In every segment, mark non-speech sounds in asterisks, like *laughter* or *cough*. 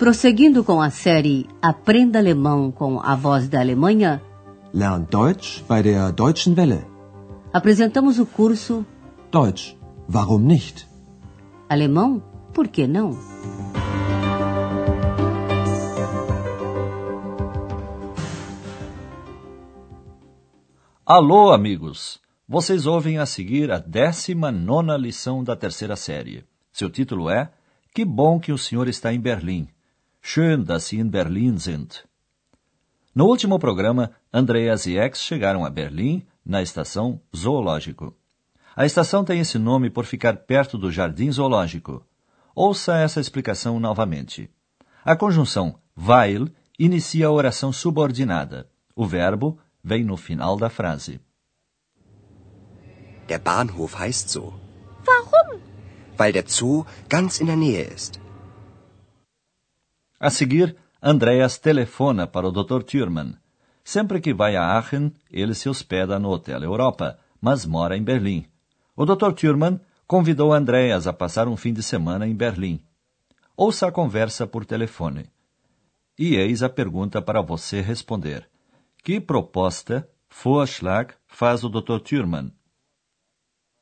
Prosseguindo com a série Aprenda Alemão com a Voz da Alemanha, Lern Deutsch bei der Deutschen Welle. apresentamos o curso Deutsch, warum nicht? Alemão, por que não? Alô, amigos! Vocês ouvem a seguir a 19 lição da terceira série. Seu título é Que bom que o senhor está em Berlim. Schön, dass Sie in Berlin sind. No último programa, Andreas e X chegaram a Berlim, na estação Zoológico. A estação tem esse nome por ficar perto do Jardim Zoológico. Ouça essa explicação novamente. A conjunção weil inicia a oração subordinada. O verbo vem no final da frase. Der Bahnhof heißt so, Warum? weil der Zoo ganz in der Nähe ist. A seguir, Andreas telefona para o Dr. Thürmann. Sempre que vai a Aachen, ele se hospeda no Hotel Europa, mas mora em Berlim. O Dr. Thürmann convidou Andreas a passar um fim de semana em Berlim. Ouça a conversa por telefone. E eis a pergunta para você responder. Que proposta, Vorschlag, faz o Dr. Thürmann?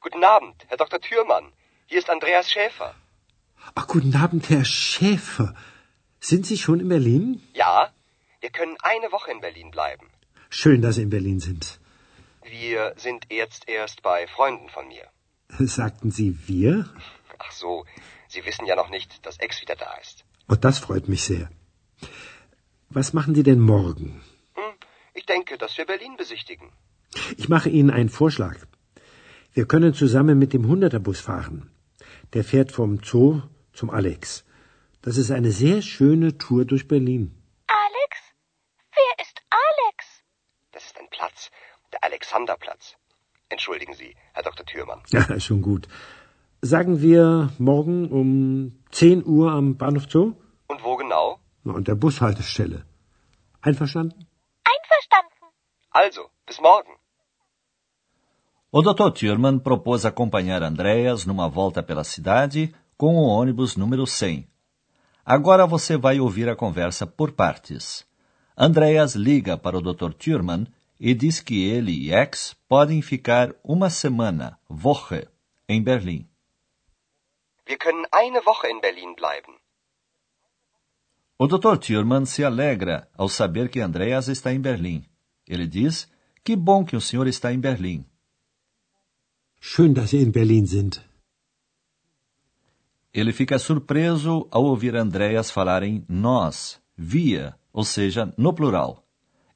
Guten Abend, Herr Dr. Thürmann. Hier ist Andreas Schäfer. Ach, guten Abend, Herr Schäfer. Sind Sie schon in Berlin? Ja, wir können eine Woche in Berlin bleiben. Schön, dass Sie in Berlin sind. Wir sind jetzt erst bei Freunden von mir. *laughs* Sagten Sie wir? Ach so, Sie wissen ja noch nicht, dass Ex wieder da ist. Oh, das freut mich sehr. Was machen Sie denn morgen? Hm, ich denke, dass wir Berlin besichtigen. Ich mache Ihnen einen Vorschlag. Wir können zusammen mit dem Hunderterbus fahren. Der fährt vom Zoo zum Alex. Das ist eine sehr schöne Tour durch Berlin. Alex? Wer ist Alex? Das ist ein Platz, der Alexanderplatz. Entschuldigen Sie, Herr Dr. Thürmann. *laughs* Ja, schon gut. Sagen wir morgen um 10 Uhr am Bahnhof Zoo? Und wo genau? Na, an der Bushaltestelle. Einverstanden? Einverstanden. Also, bis morgen. O Dr. Thürmann propôs acompanhar Andreas numa volta pela cidade com o ônibus número 100. Agora você vai ouvir a conversa por partes. Andreas liga para o Dr. Thürmann e diz que ele e X podem ficar uma semana, Woche, em Berlim. Wir können eine Woche in Berlin bleiben. O Dr. Thürmann se alegra ao saber que Andreas está em Berlim. Ele diz: Que bom que o senhor está em Berlim. Schön, dass Sie in Berlin sind. Ele fica surpreso ao ouvir Andreas falar em nós, via, ou seja, no plural.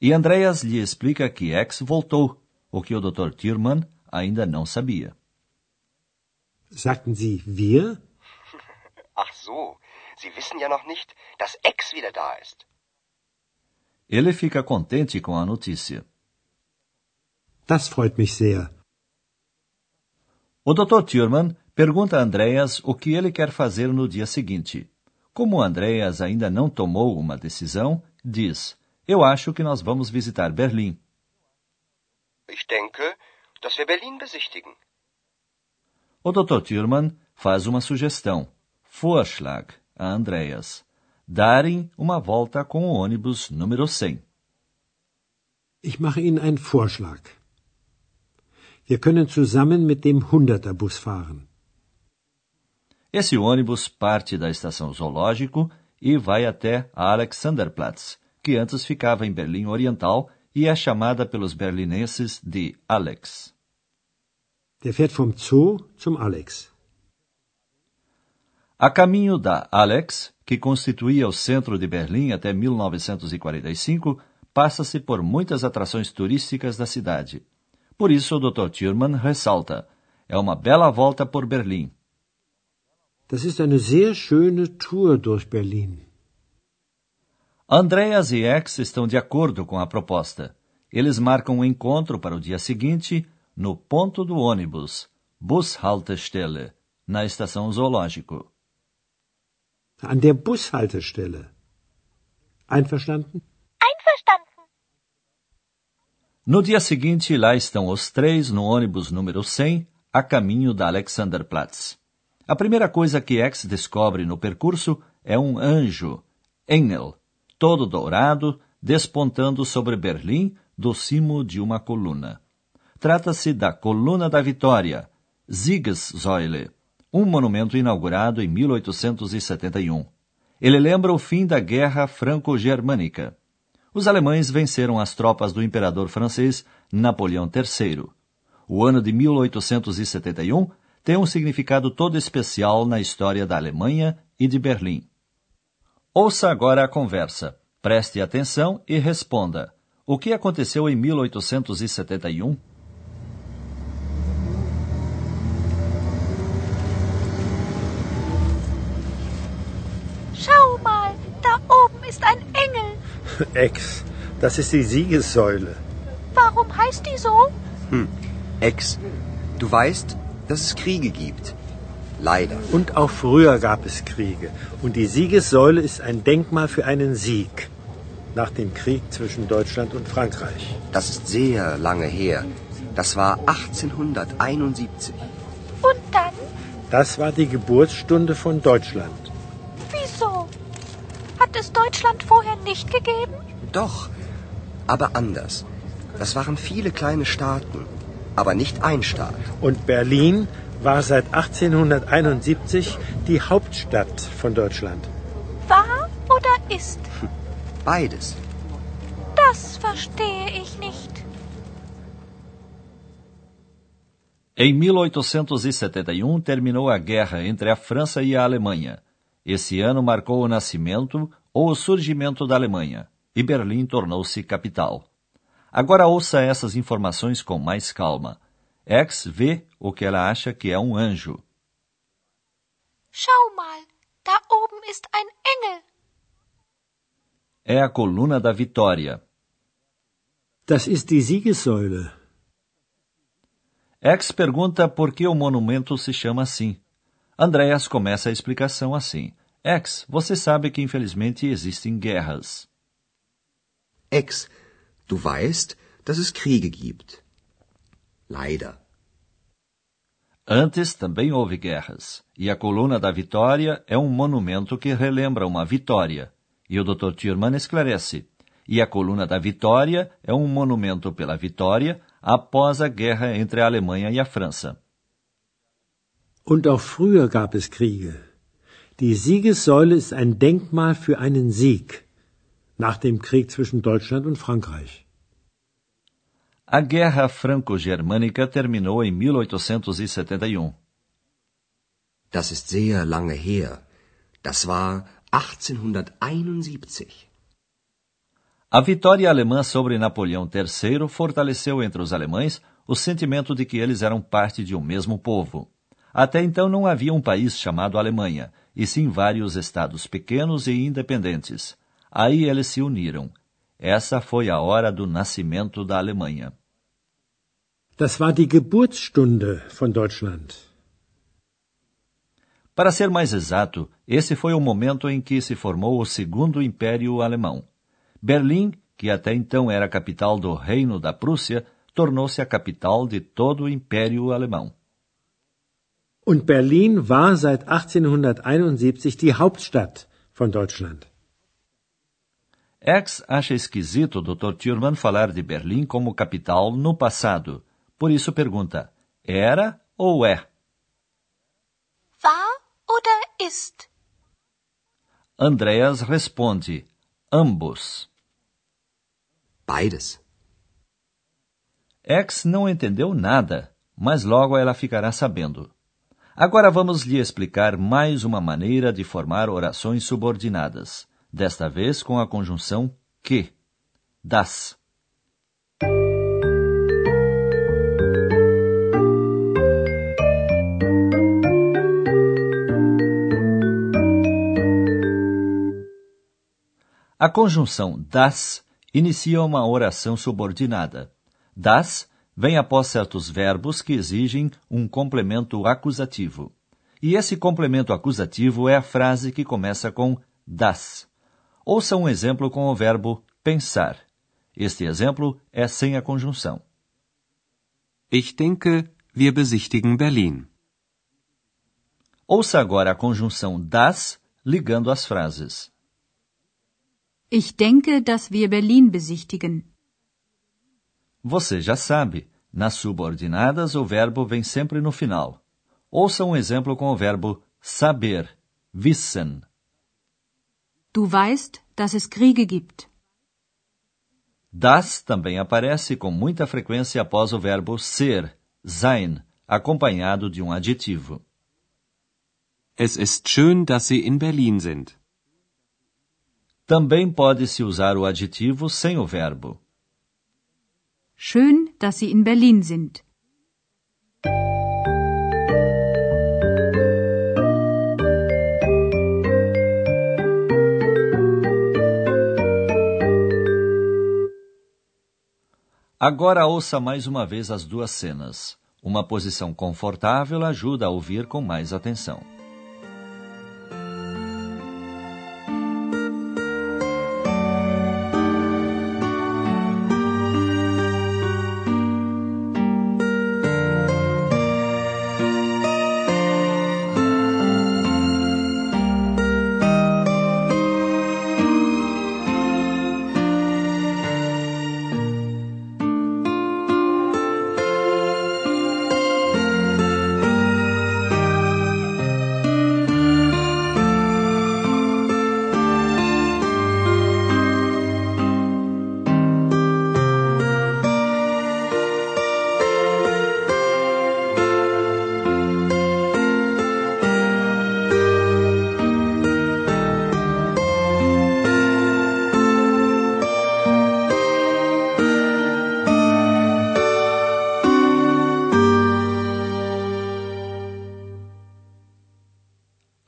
E Andreas lhe explica que X voltou, o que o Dr. Thürmann ainda não sabia. Sagten Sie wir? *laughs* Ach so, Sie wissen ja noch nicht, dass Ex wieder da ist. Ele fica contente com a notícia. Das freut mich sehr. O Dr. Thürmann pergunta a Andreas o que ele quer fazer no dia seguinte. Como Andreas ainda não tomou uma decisão, diz: Eu acho que nós vamos visitar Berlim. Ich denke, dass wir Berlin besichtigen. O Dr. Thürmann faz uma sugestão, Vorschlag, a Andreas. Darem uma volta com o ônibus número 100. Ich mache Ihnen einen Vorschlag. Wir können zusammen mit dem Hunderterbus fahren. Esse ônibus parte da estação Zoológico e vai até a Alexanderplatz, que antes ficava em Berlim Oriental e é chamada pelos berlinenses de Alex. Der fährt vom Zoo zum Alex. A caminho da Alex, que constituía o centro de Berlim até 1945, passa-se por muitas atrações turísticas da cidade. Por isso, o Dr. Thürmann ressalta: é uma bela volta por Berlim. Das ist eine sehr schöne Tour durch Berlin. Andreas e X estão de acordo com a proposta. Eles marcam um encontro para o dia seguinte no ponto do ônibus, Bushaltestelle, na estação Zoológico. An der Bushaltestelle. Einverstanden? Einverstanden. No dia seguinte, lá estão os três no ônibus número 100, a caminho da Alexanderplatz. A primeira coisa que X descobre no percurso é um anjo, Engel, todo dourado, despontando sobre Berlim do cimo de uma coluna. Trata-se da Coluna da Vitória, Siegessäule, um monumento inaugurado em 1871. Ele lembra o fim da Guerra Franco-Germânica. Os alemães venceram as tropas do imperador francês Napoleão III. O ano de 1871 tem um significado todo especial na história da Alemanha e de Berlim. Ouça agora a conversa. Preste atenção e responda. O que aconteceu em 1871? Schau mal, da oben ist ein Engel. *laughs* Ex, das ist die Siegessäule. Warum heißt die so? Hm. Ex, du weißt, dass es Kriege gibt. Leider. Und auch früher gab es Kriege. Und die Siegessäule ist ein Denkmal für einen Sieg. Nach dem Krieg zwischen Deutschland und Frankreich. Das ist sehr lange her. Das war 1871. Und dann? Das war die Geburtsstunde von Deutschland. Wieso? Hat es Deutschland vorher nicht gegeben? Doch, aber anders. Das waren viele kleine Staaten, aber nicht ein Staat. Und Berlin war seit 1871 die Hauptstadt von Deutschland. War oder ist? Beides. Das verstehe ich nicht. Em 1871 terminou a guerra entre a França e a Alemanha. Esse ano marcou o nascimento ou o surgimento da Alemanha, e Berlim tornou-se capital. Agora ouça essas informações com mais calma. X vê o que ela acha que é um anjo. Schau mal, da oben ist ein Engel. É a coluna da vitória. Das ist die Siegessäule. X pergunta por que o monumento se chama assim. Andreas começa a explicação assim. X, você sabe que infelizmente existem guerras. Ex, du weißt, dass es Kriege gibt. Leider. Antes também houve guerras, e a coluna da vitória é um monumento que relembra uma vitória. E o Dr. Thurman esclarece. E a coluna da vitória é um monumento pela vitória após a guerra entre a Alemanha e a França. Und auch früher gab es Kriege. Die Siegessäule ist ein Denkmal für einen Sieg nach dem Krieg zwischen Deutschland und Frankreich. A Guerra Franco-Germânica terminou em 1871. Das ist sehr lange her. Das war 1871. A vitória alemã sobre Napoleão III fortaleceu entre os alemães o sentimento de que eles eram parte de um mesmo povo. Até então não havia um país chamado Alemanha, e sim vários estados pequenos e independentes. Aí eles se uniram. Essa foi a hora do nascimento da Alemanha. Das war die Geburtsstunde von Deutschland. Para ser mais exato, esse foi o momento em que se formou o Segundo Império Alemão. Berlim, que até então era a capital do Reino da Prússia, tornou-se a capital de todo o Império Alemão. Und Berlin war seit 1871 die Hauptstadt von Deutschland. X acha esquisito o Dr. Thurman falar de Berlim como capital no passado. Por isso pergunta: era ou é? War oder ist? Andreas responde: ambos. Beides. X não entendeu nada, mas logo ela ficará sabendo. Agora vamos lhe explicar mais uma maneira de formar orações subordinadas, desta vez com a conjunção que. Das. A conjunção das inicia uma oração subordinada. Das vem após certos verbos que exigem um complemento acusativo. E esse complemento acusativo é a frase que começa com das. Ouça um exemplo com o verbo pensar. Este exemplo é sem a conjunção. Ich denke, wir besichtigen Berlin. Ouça agora a conjunção das ligando as frases. Ich denke, dass wir Berlin besichtigen. Você já sabe, nas subordinadas o verbo vem sempre no final. Ouça um exemplo com o verbo saber, wissen. Du weißt, dass es Kriege gibt. Das também aparece com muita frequência após o verbo ser, sein, acompanhado de um adjetivo. Es ist schön, dass Sie in Berlin sind. Também pode-se usar o adjetivo sem o verbo. Schön, dass Sie in Berlin sind. Agora ouça mais uma vez as duas cenas. Uma posição confortável ajuda a ouvir com mais atenção.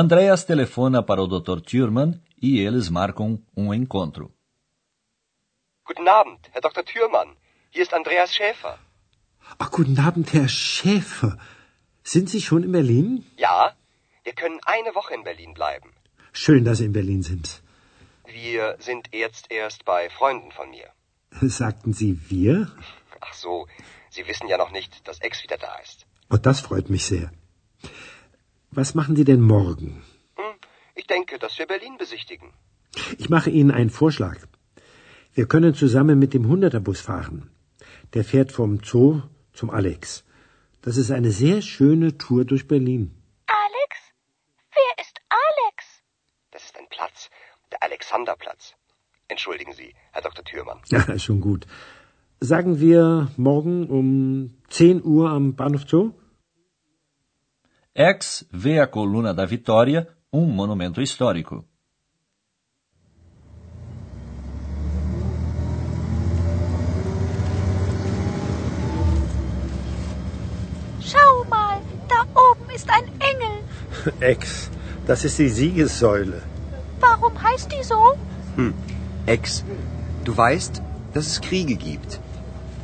Andreas telefona para o Dr. Thürmann e eles marcam um encontro. Guten Abend, Herr Dr. Thürmann. Hier ist Andreas Schäfer. Ach, guten Abend, Herr Schäfer. Sind Sie schon in Berlin? Ja, wir können eine Woche in Berlin bleiben. Schön, dass Sie in Berlin sind. Wir sind jetzt erst bei Freunden von mir. Sagten Sie wir? Ach so, Sie wissen ja noch nicht, dass Ex wieder da ist. Oh, das freut mich sehr. Was machen Sie denn morgen? Hm, ich denke, dass wir Berlin besichtigen. Ich mache Ihnen einen Vorschlag. Wir können zusammen mit dem Hunderterbus fahren. Der fährt vom Zoo zum Alex. Das ist eine sehr schöne Tour durch Berlin. Alex? Wer ist Alex? Das ist ein Platz, der Alexanderplatz. Entschuldigen Sie, Herr Dr. Thürmann. *laughs* Ja, schon gut. Sagen wir morgen um 10 Uhr am Bahnhof Zoo? X vê a coluna da Vitória, um monumento histórico. Schau mal, da oben ist ein Engel. *laughs* Ex, das ist die Siegessäule. Warum heißt die so? Hm, Ex, du weißt, dass es Kriege gibt.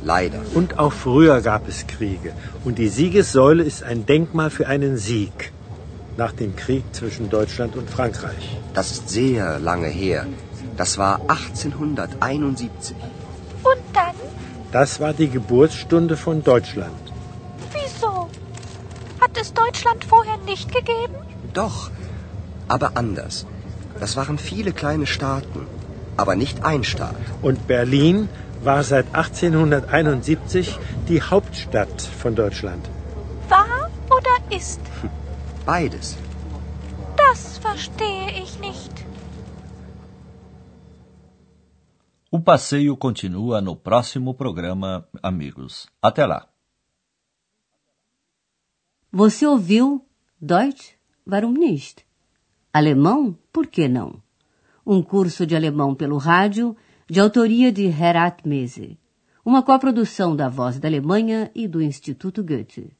Leider. Und auch früher gab es Kriege. Und die Siegessäule ist ein Denkmal für einen Sieg. Nach dem Krieg zwischen Deutschland und Frankreich. Das ist sehr lange her. Das war 1871. Und dann? Das war die Geburtsstunde von Deutschland. Wieso? Hat es Deutschland vorher nicht gegeben? Doch, aber anders. Das waren viele kleine Staaten, aber nicht ein Staat. Und Berlin war seit 1871 die Hauptstadt von Deutschland. War oder ist? Beides. Das verstehe ich nicht. O passeio continua no próximo programa, amigos. Até lá. Você ouviu Deutsch? Warum nicht? Alemão? Por que não? Um curso de alemão pelo rádio de autoria de Herat Mese. Uma coprodução da Voz da Alemanha e do Instituto Goethe.